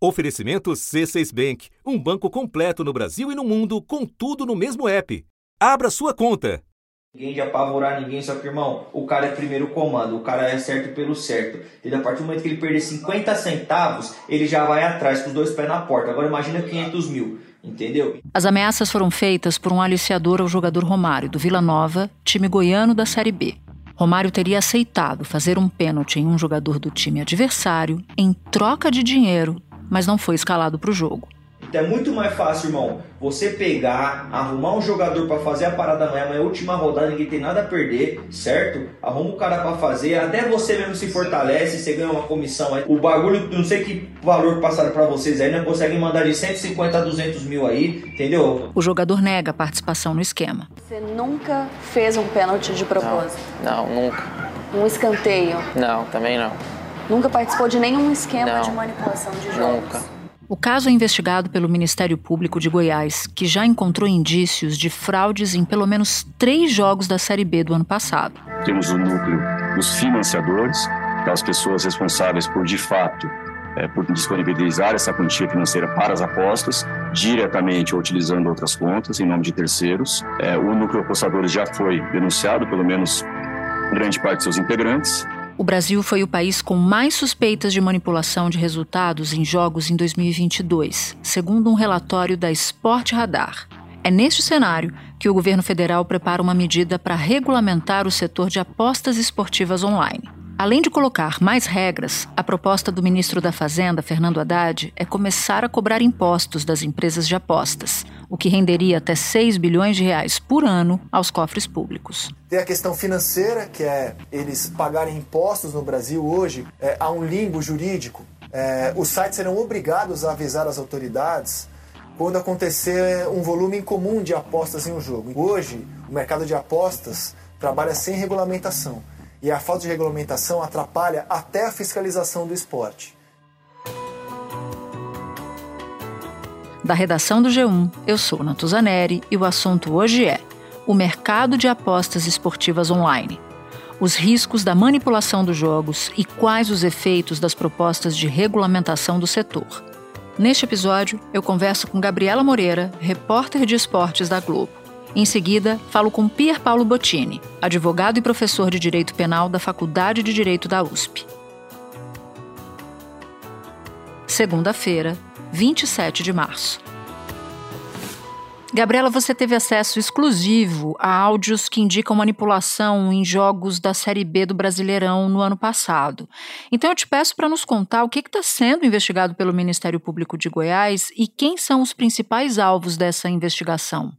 Oferecimento C6 Bank, um banco completo no Brasil e no mundo, com tudo no mesmo app. Abra sua conta. Ninguém de apavorar ninguém, só que, irmão, o cara é primeiro comando, o cara é certo pelo certo. E a partir do momento que ele perder 50 centavos, ele já vai atrás com os dois pés na porta. Agora imagina 500 mil, entendeu? As ameaças foram feitas por um aliciador ao jogador Romário, do Vila Nova, time goiano da Série B. Romário teria aceitado fazer um pênalti em um jogador do time adversário em troca de dinheiro mas não foi escalado para o jogo. Então é muito mais fácil, irmão, você pegar, arrumar um jogador para fazer a parada amanhã, amanhã é a última rodada, ninguém tem nada a perder, certo? Arruma o cara para fazer, até você mesmo se fortalece, você ganha uma comissão aí. O bagulho, não sei que valor passaram para vocês aí, não conseguem mandar de 150 a 200 mil aí, entendeu? O jogador nega a participação no esquema. Você nunca fez um pênalti de propósito? Não, não nunca. Um escanteio? Não, também não. Nunca participou de nenhum esquema Não. de manipulação de jogos? Nunca. O caso é investigado pelo Ministério Público de Goiás, que já encontrou indícios de fraudes em pelo menos três jogos da Série B do ano passado. Temos o núcleo dos financiadores, aquelas pessoas responsáveis por, de fato, é, por disponibilizar essa quantia financeira para as apostas, diretamente ou utilizando outras contas, em nome de terceiros. É, o núcleo apostadores já foi denunciado, pelo menos grande parte de seus integrantes, o Brasil foi o país com mais suspeitas de manipulação de resultados em jogos em 2022, segundo um relatório da Sport Radar. É neste cenário que o governo federal prepara uma medida para regulamentar o setor de apostas esportivas online. Além de colocar mais regras, a proposta do ministro da Fazenda, Fernando Haddad, é começar a cobrar impostos das empresas de apostas, o que renderia até 6 bilhões de reais por ano aos cofres públicos. Tem a questão financeira, que é eles pagarem impostos no Brasil hoje, é, há um limbo jurídico. É, os sites serão obrigados a avisar as autoridades quando acontecer um volume incomum de apostas em um jogo. Hoje, o mercado de apostas trabalha sem regulamentação e a falta de regulamentação atrapalha até a fiscalização do esporte. Da redação do G1, eu sou Natuzaneri e o assunto hoje é o mercado de apostas esportivas online. Os riscos da manipulação dos jogos e quais os efeitos das propostas de regulamentação do setor. Neste episódio, eu converso com Gabriela Moreira, repórter de esportes da Globo. Em seguida, falo com Pier Paulo Bottini, advogado e professor de Direito Penal da Faculdade de Direito da USP. Segunda-feira, 27 de março. Gabriela, você teve acesso exclusivo a áudios que indicam manipulação em jogos da Série B do Brasileirão no ano passado. Então eu te peço para nos contar o que está sendo investigado pelo Ministério Público de Goiás e quem são os principais alvos dessa investigação.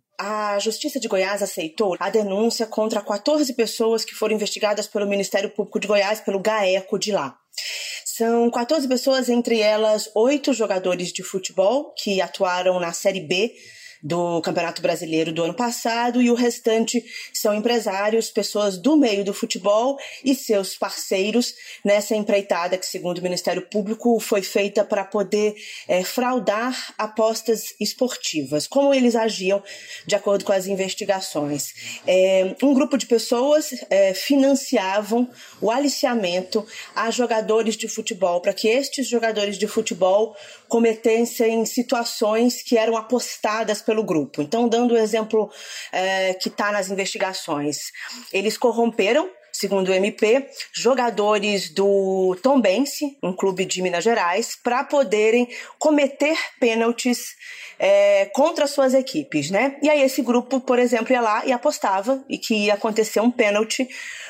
A Justiça de Goiás aceitou a denúncia contra 14 pessoas que foram investigadas pelo Ministério Público de Goiás, pelo GAECO de lá. São 14 pessoas, entre elas oito jogadores de futebol que atuaram na Série B do Campeonato Brasileiro do ano passado e o restante são empresários, pessoas do meio do futebol e seus parceiros nessa empreitada que, segundo o Ministério Público, foi feita para poder é, fraudar apostas esportivas. Como eles agiam de acordo com as investigações? É, um grupo de pessoas é, financiavam o aliciamento a jogadores de futebol para que estes jogadores de futebol cometessem situações que eram apostadas pelo grupo. Então, dando o exemplo é, que está nas investigações, eles corromperam segundo o MP, jogadores do Tombense, um clube de Minas Gerais, para poderem cometer pênaltis é, contra suas equipes, né? E aí esse grupo, por exemplo, ia lá e apostava e que ia acontecer um pênalti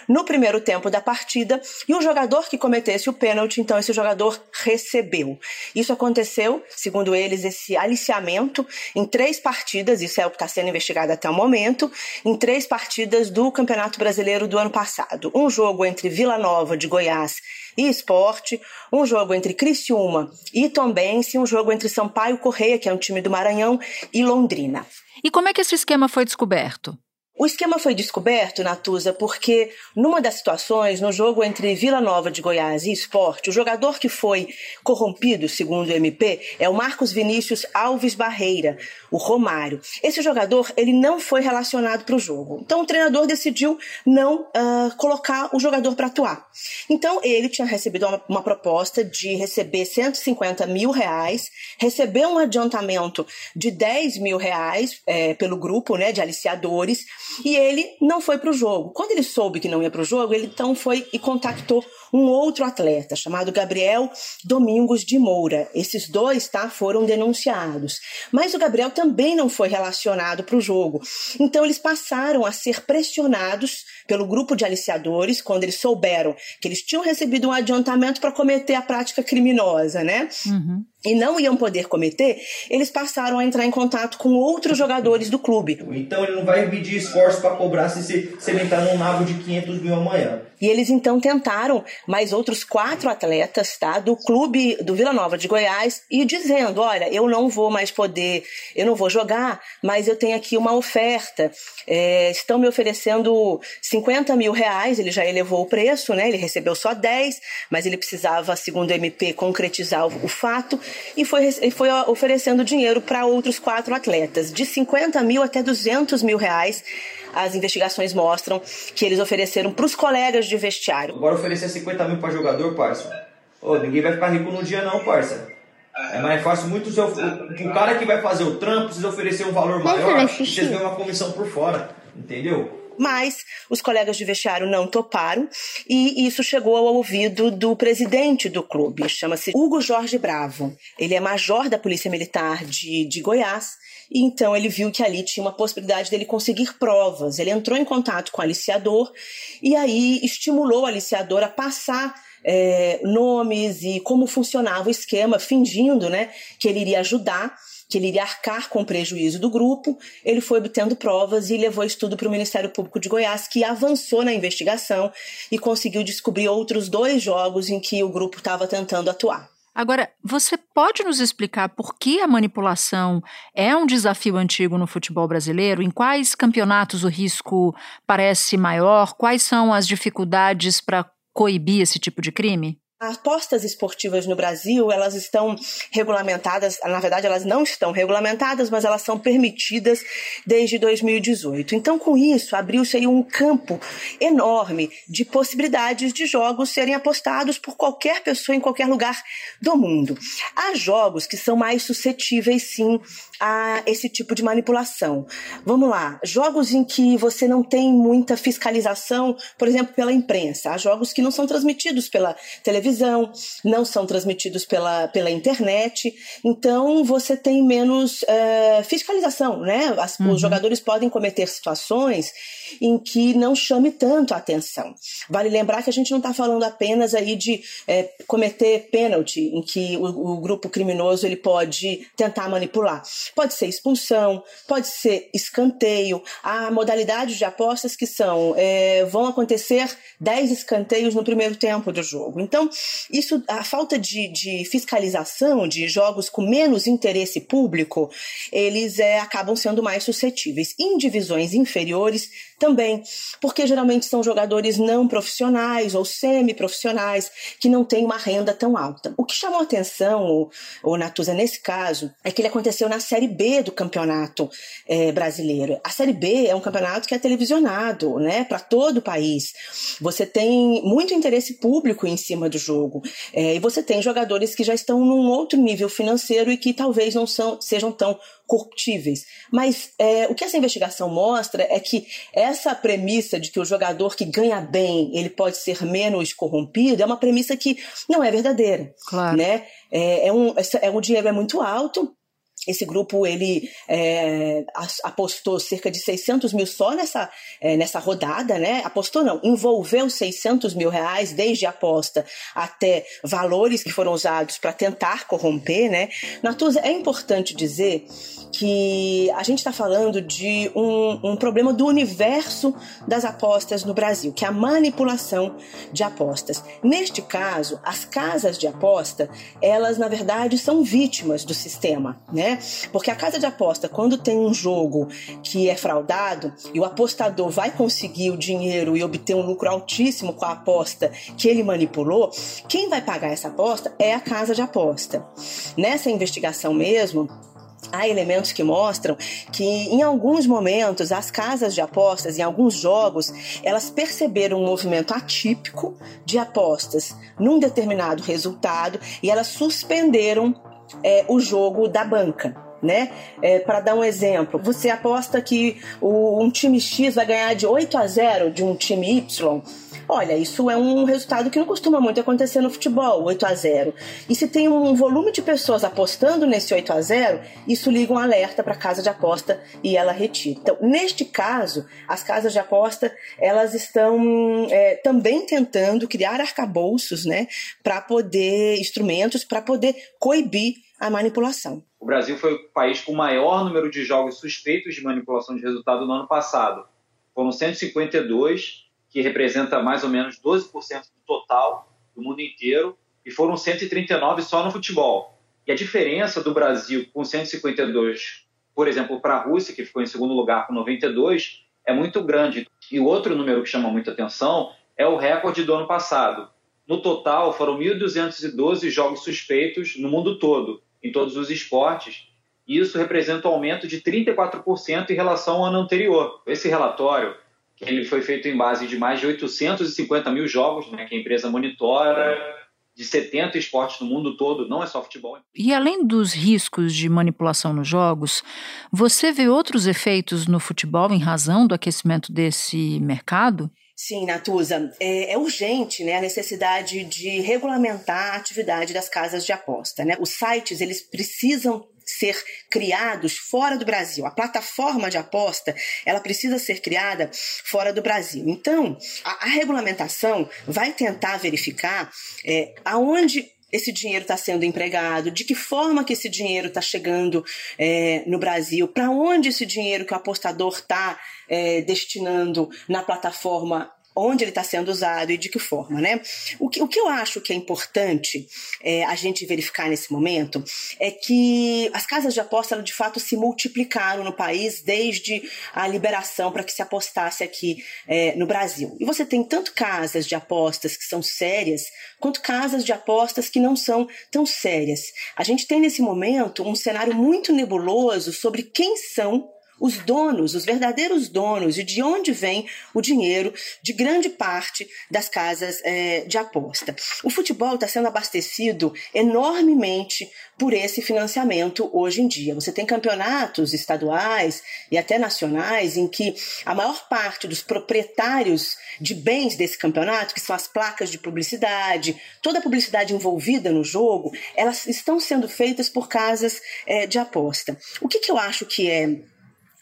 no primeiro tempo da partida e o jogador que cometesse o pênalti, então esse jogador recebeu. Isso aconteceu, segundo eles, esse aliciamento em três partidas, isso é o que está sendo investigado até o momento, em três partidas do Campeonato Brasileiro do ano passado. Um jogo entre Vila Nova de Goiás e Esporte, um jogo entre Criciúma e Tombense, um jogo entre Sampaio Correia, que é um time do Maranhão, e Londrina. E como é que esse esquema foi descoberto? O esquema foi descoberto, Natuza, porque numa das situações, no jogo entre Vila Nova de Goiás e Esporte, o jogador que foi corrompido, segundo o MP, é o Marcos Vinícius Alves Barreira, o Romário. Esse jogador, ele não foi relacionado para o jogo. Então o treinador decidiu não uh, colocar o jogador para atuar. Então ele tinha recebido uma, uma proposta de receber 150 mil reais, receber um adiantamento de 10 mil reais é, pelo grupo né, de aliciadores e ele não foi para o jogo. Quando ele soube que não ia para o jogo, ele então foi e contactou um outro atleta chamado Gabriel Domingos de Moura. Esses dois, tá, foram denunciados. Mas o Gabriel também não foi relacionado para o jogo. Então eles passaram a ser pressionados pelo grupo de aliciadores quando eles souberam que eles tinham recebido um adiantamento para cometer a prática criminosa, né? Uhum e não iam poder cometer, eles passaram a entrar em contato com outros jogadores do clube. Então ele não vai pedir esforço para cobrar se você entrar num nabo de 500 mil amanhã. E eles então tentaram mais outros quatro atletas tá, do clube do Vila Nova de Goiás e dizendo: olha, eu não vou mais poder, eu não vou jogar, mas eu tenho aqui uma oferta. É, estão me oferecendo 50 mil reais, ele já elevou o preço, né? Ele recebeu só 10, mas ele precisava, segundo o MP, concretizar o, o fato e foi, e foi oferecendo dinheiro para outros quatro atletas, de 50 mil até 200 mil reais. As investigações mostram que eles ofereceram para os colegas de vestiário. Agora oferecer 50 mil para jogador, parça. Ô, ninguém vai ficar rico no dia não, parça. É mais fácil muito o, o, cara que vai fazer o trampo precisa oferecer um valor maior e vocês ganham uma comissão por fora, entendeu? Mas os colegas de vestiário não toparam e isso chegou ao ouvido do presidente do clube, chama-se Hugo Jorge Bravo. Ele é major da Polícia Militar de, de Goiás e então ele viu que ali tinha uma possibilidade dele conseguir provas. Ele entrou em contato com o aliciador e aí estimulou o aliciador a passar é, nomes e como funcionava o esquema, fingindo né, que ele iria ajudar que ele iria arcar com o prejuízo do grupo, ele foi obtendo provas e levou isso tudo para o Ministério Público de Goiás, que avançou na investigação e conseguiu descobrir outros dois jogos em que o grupo estava tentando atuar. Agora, você pode nos explicar por que a manipulação é um desafio antigo no futebol brasileiro? Em quais campeonatos o risco parece maior? Quais são as dificuldades para coibir esse tipo de crime? As apostas esportivas no Brasil, elas estão regulamentadas, na verdade elas não estão regulamentadas, mas elas são permitidas desde 2018. Então, com isso, abriu-se aí um campo enorme de possibilidades de jogos serem apostados por qualquer pessoa em qualquer lugar do mundo. Há jogos que são mais suscetíveis, sim, a esse tipo de manipulação. Vamos lá, jogos em que você não tem muita fiscalização, por exemplo, pela imprensa. Há jogos que não são transmitidos pela televisão televisão, não são transmitidos pela, pela internet, então você tem menos uh, fiscalização, né? As, uhum. Os jogadores podem cometer situações em que não chame tanto a atenção. Vale lembrar que a gente não está falando apenas aí de é, cometer pênalti, em que o, o, grupo criminoso ele pode tentar manipular. Pode ser expulsão, pode ser escanteio. Há modalidades de apostas que são é, vão acontecer 10 escanteios no primeiro tempo do jogo. Então, isso, a falta de, de fiscalização de jogos com menos interesse público, eles é, acabam sendo mais suscetíveis. Em divisões inferiores, também, porque geralmente são jogadores não profissionais ou semi-profissionais que não têm uma renda tão alta. O que chamou atenção, o, Natuza, nesse caso, é que ele aconteceu na Série B do campeonato é, brasileiro. A Série B é um campeonato que é televisionado, né, para todo o país. Você tem muito interesse público em cima do jogo. É, e você tem jogadores que já estão num outro nível financeiro e que talvez não são, sejam tão corruptíveis. Mas é, o que essa investigação mostra é que essa premissa de que o jogador que ganha bem ele pode ser menos corrompido é uma premissa que não é verdadeira. Claro. Né? É, é um, é um dinheiro é muito alto, esse grupo ele é, apostou cerca de 600 mil só nessa, é, nessa rodada, né? Apostou não, envolveu 600 mil reais desde a aposta até valores que foram usados para tentar corromper, né? Natuza, é importante dizer que a gente está falando de um, um, problema do universo das apostas no Brasil, que é a manipulação de apostas. Neste caso, as casas de aposta, elas na verdade são vítimas do sistema, né? Porque a casa de aposta, quando tem um jogo que é fraudado e o apostador vai conseguir o dinheiro e obter um lucro altíssimo com a aposta que ele manipulou, quem vai pagar essa aposta é a casa de aposta. Nessa investigação mesmo, há elementos que mostram que em alguns momentos as casas de apostas, em alguns jogos, elas perceberam um movimento atípico de apostas num determinado resultado e elas suspenderam é, o jogo da banca. Né? É, Para dar um exemplo, você aposta que o, um time X vai ganhar de 8 a 0 de um time Y Olha, isso é um resultado que não costuma muito acontecer no futebol, 8 a 0. E se tem um volume de pessoas apostando nesse 8 a 0, isso liga um alerta para a casa de aposta e ela retira. Então, neste caso, as casas de aposta elas estão é, também tentando criar arcabouços, né, para poder instrumentos para poder coibir a manipulação. O Brasil foi o país com o maior número de jogos suspeitos de manipulação de resultado no ano passado. Foram 152 que representa mais ou menos 12% do total do mundo inteiro, e foram 139 só no futebol. E a diferença do Brasil com 152, por exemplo, para a Rússia, que ficou em segundo lugar com 92, é muito grande. E o outro número que chama muita atenção é o recorde do ano passado. No total, foram 1.212 jogos suspeitos no mundo todo, em todos os esportes, e isso representa um aumento de 34% em relação ao ano anterior. Esse relatório ele foi feito em base de mais de 850 mil jogos, né, que a empresa monitora, de 70 esportes no mundo todo, não é só futebol. E além dos riscos de manipulação nos jogos, você vê outros efeitos no futebol em razão do aquecimento desse mercado? Sim, Natuza, é, é, urgente né, a necessidade de regulamentar a atividade das casas de aposta. Né? Os sites eles precisam ser criados fora do Brasil. A plataforma de aposta, ela precisa ser criada fora do Brasil. Então, a, a regulamentação vai tentar verificar é, aonde esse dinheiro está sendo empregado, de que forma que esse dinheiro está chegando é, no Brasil, para onde esse dinheiro que o apostador está é, destinando na plataforma onde ele está sendo usado e de que forma, né? O que, o que eu acho que é importante é, a gente verificar nesse momento é que as casas de aposta de fato se multiplicaram no país desde a liberação para que se apostasse aqui é, no Brasil. E você tem tanto casas de apostas que são sérias, quanto casas de apostas que não são tão sérias. A gente tem nesse momento um cenário muito nebuloso sobre quem são os donos, os verdadeiros donos e de onde vem o dinheiro de grande parte das casas é, de aposta. O futebol está sendo abastecido enormemente por esse financiamento hoje em dia. Você tem campeonatos estaduais e até nacionais em que a maior parte dos proprietários de bens desse campeonato, que são as placas de publicidade, toda a publicidade envolvida no jogo, elas estão sendo feitas por casas é, de aposta. O que, que eu acho que é é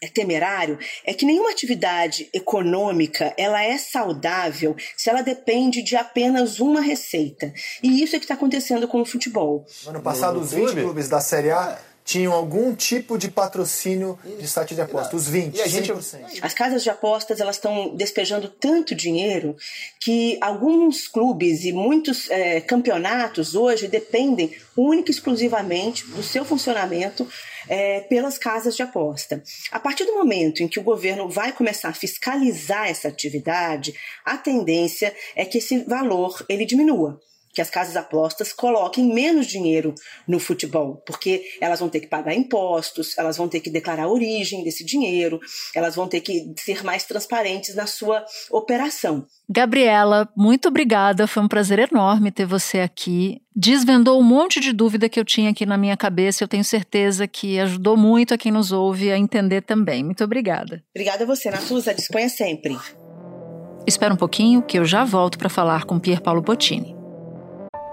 temerário é que nenhuma atividade econômica ela é saudável se ela depende de apenas uma receita. E isso é que está acontecendo com o futebol. No ano passado, os 20 clubes da Série A tinham algum tipo de patrocínio de site de apostas, os 20, e a gente, 100%. As casas de apostas elas estão despejando tanto dinheiro que alguns clubes e muitos é, campeonatos hoje dependem única e exclusivamente do seu funcionamento é, pelas casas de aposta. A partir do momento em que o governo vai começar a fiscalizar essa atividade, a tendência é que esse valor ele diminua que as casas apostas coloquem menos dinheiro no futebol, porque elas vão ter que pagar impostos, elas vão ter que declarar a origem desse dinheiro, elas vão ter que ser mais transparentes na sua operação. Gabriela, muito obrigada. Foi um prazer enorme ter você aqui. Desvendou um monte de dúvida que eu tinha aqui na minha cabeça. Eu tenho certeza que ajudou muito a quem nos ouve a entender também. Muito obrigada. Obrigada a você, Natuza. Disponha sempre. Espera um pouquinho que eu já volto para falar com Pier Paulo Bottini.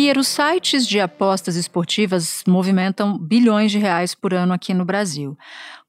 Piero, sites de apostas esportivas movimentam bilhões de reais por ano aqui no Brasil.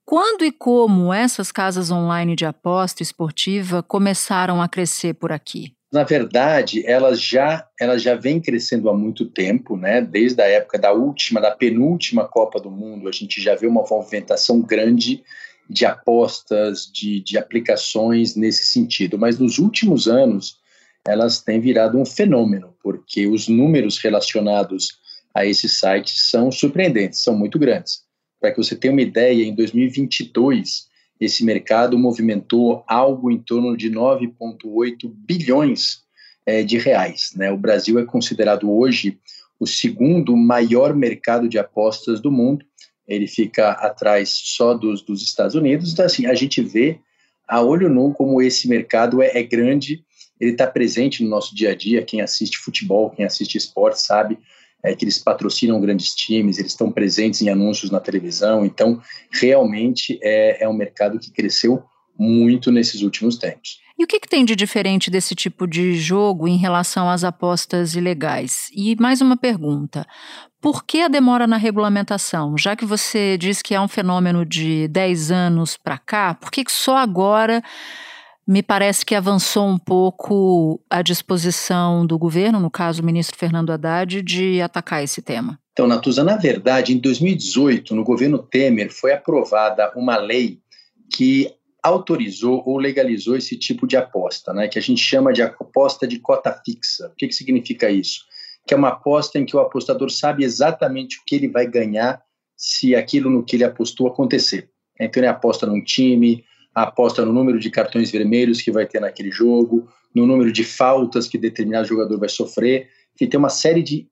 Quando e como essas casas online de aposta esportiva começaram a crescer por aqui? Na verdade, elas já elas já vêm crescendo há muito tempo, né? Desde a época da última, da penúltima Copa do Mundo, a gente já vê uma movimentação grande de apostas, de, de aplicações nesse sentido. Mas nos últimos anos, elas têm virado um fenômeno, porque os números relacionados a esses sites são surpreendentes, são muito grandes. Para que você tenha uma ideia, em 2022, esse mercado movimentou algo em torno de 9,8 bilhões é, de reais. Né? O Brasil é considerado hoje o segundo maior mercado de apostas do mundo. Ele fica atrás só dos, dos Estados Unidos. Então, assim, a gente vê a olho nu como esse mercado é, é grande ele está presente no nosso dia a dia. Quem assiste futebol, quem assiste esporte, sabe é, que eles patrocinam grandes times, eles estão presentes em anúncios na televisão. Então, realmente é, é um mercado que cresceu muito nesses últimos tempos. E o que, que, tem de diferente desse tipo de jogo em relação às apostas ilegais? E mais uma pergunta: por que a demora na regulamentação? Já que você diz que é um fenômeno de 10 anos para cá, por que, que só agora me parece que avançou um pouco a disposição do governo, no caso o ministro Fernando Haddad, de atacar esse tema. Então, Natuza, na verdade, em 2018, no governo Temer, foi aprovada uma lei que autorizou ou legalizou esse tipo de aposta, né, que a gente chama de aposta de cota fixa. O que, que significa isso? Que é uma aposta em que o apostador sabe exatamente o que ele vai ganhar se aquilo no que ele apostou acontecer. Então, ele aposta num time, aposta no número de cartões vermelhos que vai ter naquele jogo, no número de faltas que determinado jogador vai sofrer, que tem uma série de,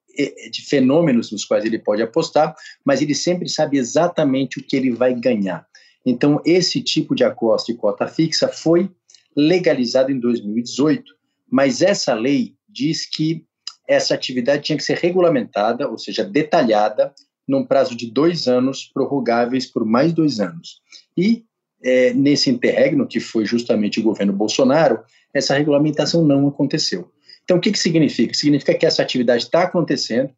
de fenômenos nos quais ele pode apostar, mas ele sempre sabe exatamente o que ele vai ganhar. Então, esse tipo de aposta e cota fixa foi legalizado em 2018, mas essa lei diz que essa atividade tinha que ser regulamentada, ou seja, detalhada, num prazo de dois anos, prorrogáveis por mais dois anos. E é, nesse interregno, que foi justamente o governo Bolsonaro, essa regulamentação não aconteceu. Então, o que, que significa? Significa que essa atividade está acontecendo,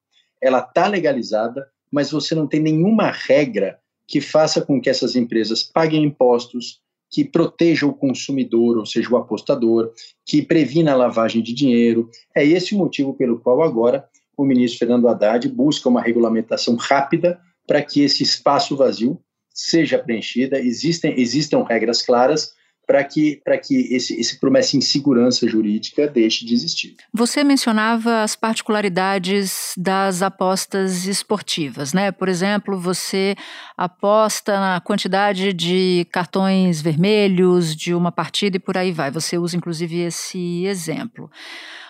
ela está legalizada, mas você não tem nenhuma regra que faça com que essas empresas paguem impostos, que proteja o consumidor, ou seja, o apostador, que previna a lavagem de dinheiro. É esse o motivo pelo qual agora o ministro Fernando Haddad busca uma regulamentação rápida para que esse espaço vazio seja preenchida, existem, existam regras claras para que, que esse, esse promessa insegurança jurídica deixe de existir. Você mencionava as particularidades das apostas esportivas, né? Por exemplo, você aposta na quantidade de cartões vermelhos de uma partida e por aí vai. Você usa inclusive esse exemplo.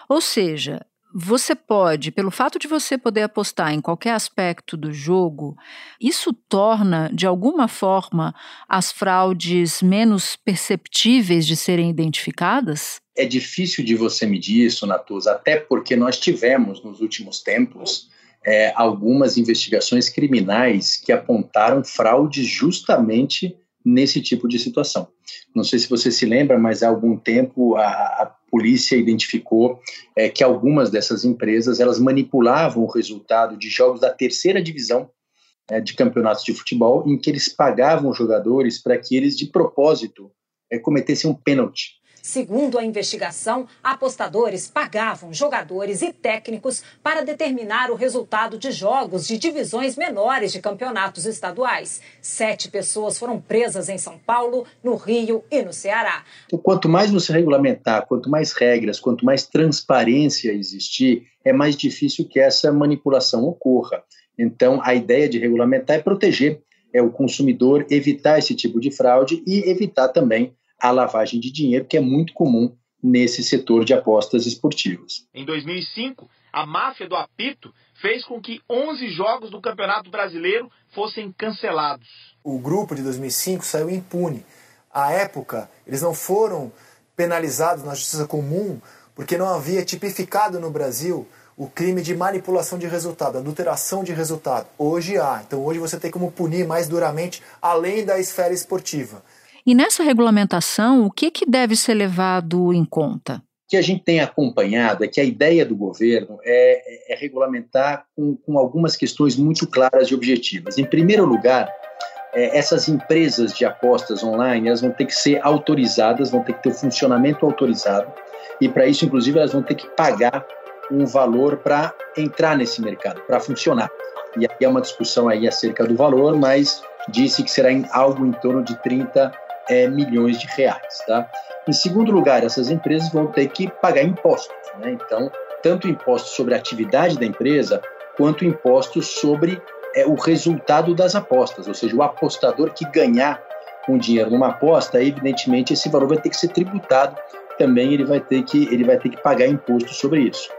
Ou seja, você pode, pelo fato de você poder apostar em qualquer aspecto do jogo, isso torna, de alguma forma, as fraudes menos perceptíveis de serem identificadas? É difícil de você medir isso, Natuza, até porque nós tivemos, nos últimos tempos, é, algumas investigações criminais que apontaram fraudes justamente nesse tipo de situação. Não sei se você se lembra, mas há algum tempo a, a polícia identificou é, que algumas dessas empresas elas manipulavam o resultado de jogos da terceira divisão é, de campeonatos de futebol, em que eles pagavam jogadores para que eles, de propósito, é, cometessem um pênalti Segundo a investigação, apostadores pagavam jogadores e técnicos para determinar o resultado de jogos de divisões menores de campeonatos estaduais. Sete pessoas foram presas em São Paulo, no Rio e no Ceará. Então, quanto mais você regulamentar, quanto mais regras, quanto mais transparência existir, é mais difícil que essa manipulação ocorra. Então, a ideia de regulamentar é proteger é o consumidor, evitar esse tipo de fraude e evitar também a lavagem de dinheiro, que é muito comum nesse setor de apostas esportivas. Em 2005, a máfia do apito fez com que 11 jogos do Campeonato Brasileiro fossem cancelados. O grupo de 2005 saiu impune. À época, eles não foram penalizados na justiça comum porque não havia tipificado no Brasil o crime de manipulação de resultado, adulteração de resultado. Hoje há. Então hoje você tem como punir mais duramente além da esfera esportiva. E nessa regulamentação, o que, que deve ser levado em conta? que a gente tem acompanhado é que a ideia do governo é, é, é regulamentar com, com, algumas questões muito claras e objetivas. Em primeiro lugar, é, essas empresas de apostas online elas vão ter que ser autorizadas, vão ter que ter o funcionamento autorizado e para isso, inclusive, elas vão ter que pagar um valor para entrar nesse mercado, para funcionar. E aqui é uma discussão aí acerca do valor, mas disse que será em algo em torno de 30 é, milhões de reais, tá? Em segundo lugar, essas empresas vão ter que pagar impostos, né? Então, tanto impostos sobre a atividade da empresa, quanto impostos sobre é, o resultado das apostas, ou seja, o apostador que ganhar um dinheiro numa aposta, evidentemente esse valor vai ter que ser tributado, também ele vai ter que ele vai ter que pagar imposto sobre isso.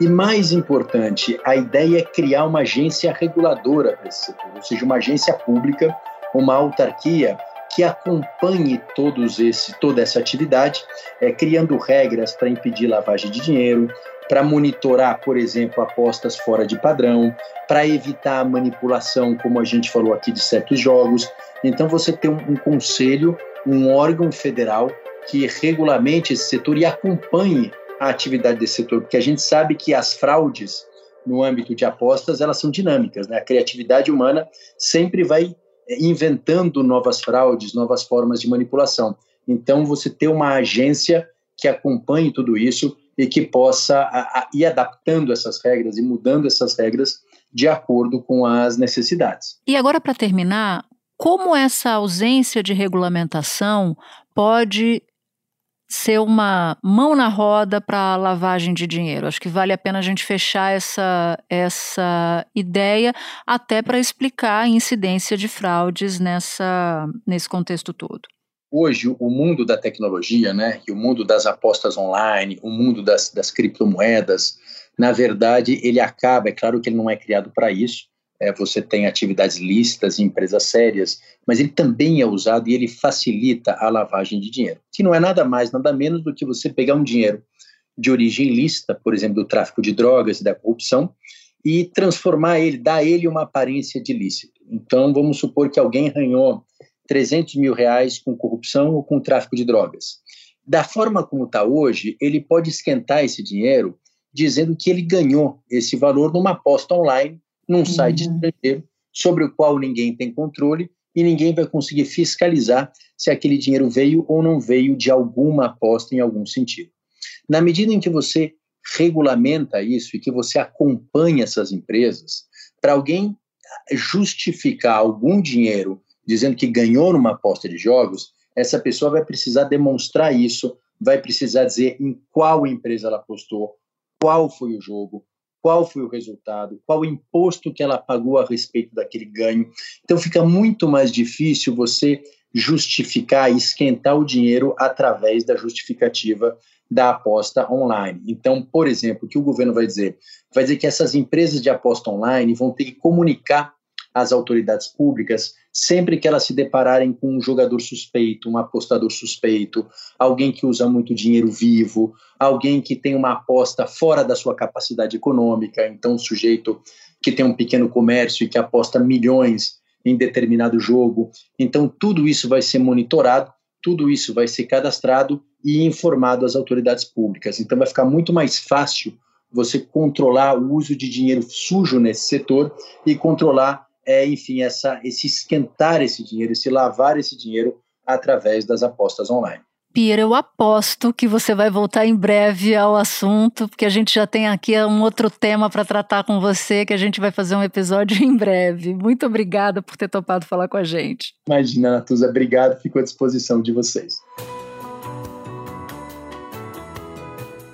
E mais importante, a ideia é criar uma agência reguladora ou seja, uma agência pública, uma autarquia que acompanhe todos esse, toda essa atividade, é, criando regras para impedir lavagem de dinheiro, para monitorar, por exemplo, apostas fora de padrão, para evitar a manipulação, como a gente falou aqui, de certos jogos. Então, você tem um, um conselho, um órgão federal que regulamente esse setor e acompanhe a atividade desse setor, porque a gente sabe que as fraudes no âmbito de apostas elas são dinâmicas, né? A criatividade humana sempre vai inventando novas fraudes, novas formas de manipulação. Então, você ter uma agência que acompanhe tudo isso e que possa ir adaptando essas regras e mudando essas regras de acordo com as necessidades. E agora, para terminar, como essa ausência de regulamentação pode ser uma mão na roda para lavagem de dinheiro. Acho que vale a pena a gente fechar essa, essa ideia até para explicar a incidência de fraudes nessa, nesse contexto todo. Hoje, o mundo da tecnologia, né, e o mundo das apostas online, o mundo das, das criptomoedas, na verdade, ele acaba, é claro que ele não é criado para isso, é, você tem atividades lícitas em empresas sérias, mas ele também é usado e ele facilita a lavagem de dinheiro, que não é nada mais, nada menos do que você pegar um dinheiro de origem lícita, por exemplo, do tráfico de drogas e da corrupção, e transformar ele, dar ele uma aparência de lícito. Então, vamos supor que alguém ranhou 300 mil reais com corrupção ou com tráfico de drogas. Da forma como está hoje, ele pode esquentar esse dinheiro dizendo que ele ganhou esse valor numa aposta online num site uhum. estrangeiro sobre o qual ninguém tem controle e ninguém vai conseguir fiscalizar se aquele dinheiro veio ou não veio de alguma aposta em algum sentido. Na medida em que você regulamenta isso e que você acompanha essas empresas, para alguém justificar algum dinheiro dizendo que ganhou numa aposta de jogos, essa pessoa vai precisar demonstrar isso, vai precisar dizer em qual empresa ela apostou, qual foi o jogo, qual foi o resultado, qual o imposto que ela pagou a respeito daquele ganho. Então fica muito mais difícil você justificar, esquentar o dinheiro através da justificativa da aposta online. Então, por exemplo, o que o governo vai dizer? Vai dizer que essas empresas de aposta online vão ter que comunicar às autoridades públicas sempre que elas se depararem com um jogador suspeito, um apostador suspeito, alguém que usa muito dinheiro vivo, alguém que tem uma aposta fora da sua capacidade econômica, então um sujeito que tem um pequeno comércio e que aposta milhões em determinado jogo. Então tudo isso vai ser monitorado, tudo isso vai ser cadastrado e informado às autoridades públicas. Então vai ficar muito mais fácil você controlar o uso de dinheiro sujo nesse setor e controlar é, enfim, essa, esse esquentar esse dinheiro, esse lavar esse dinheiro através das apostas online. Pira, eu aposto que você vai voltar em breve ao assunto, porque a gente já tem aqui um outro tema para tratar com você, que a gente vai fazer um episódio em breve. Muito obrigada por ter topado falar com a gente. Imagina, Natuza, obrigado, fico à disposição de vocês.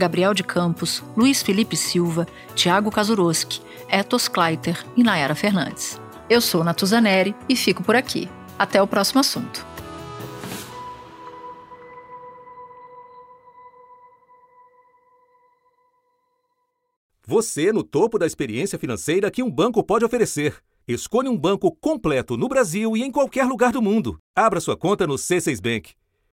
Gabriel de Campos, Luiz Felipe Silva, Tiago Kazuroski, Etos Kleiter e Nayara Fernandes. Eu sou Natuzaneri e fico por aqui. Até o próximo assunto. Você no topo da experiência financeira que um banco pode oferecer. Escolha um banco completo no Brasil e em qualquer lugar do mundo. Abra sua conta no C6 Bank.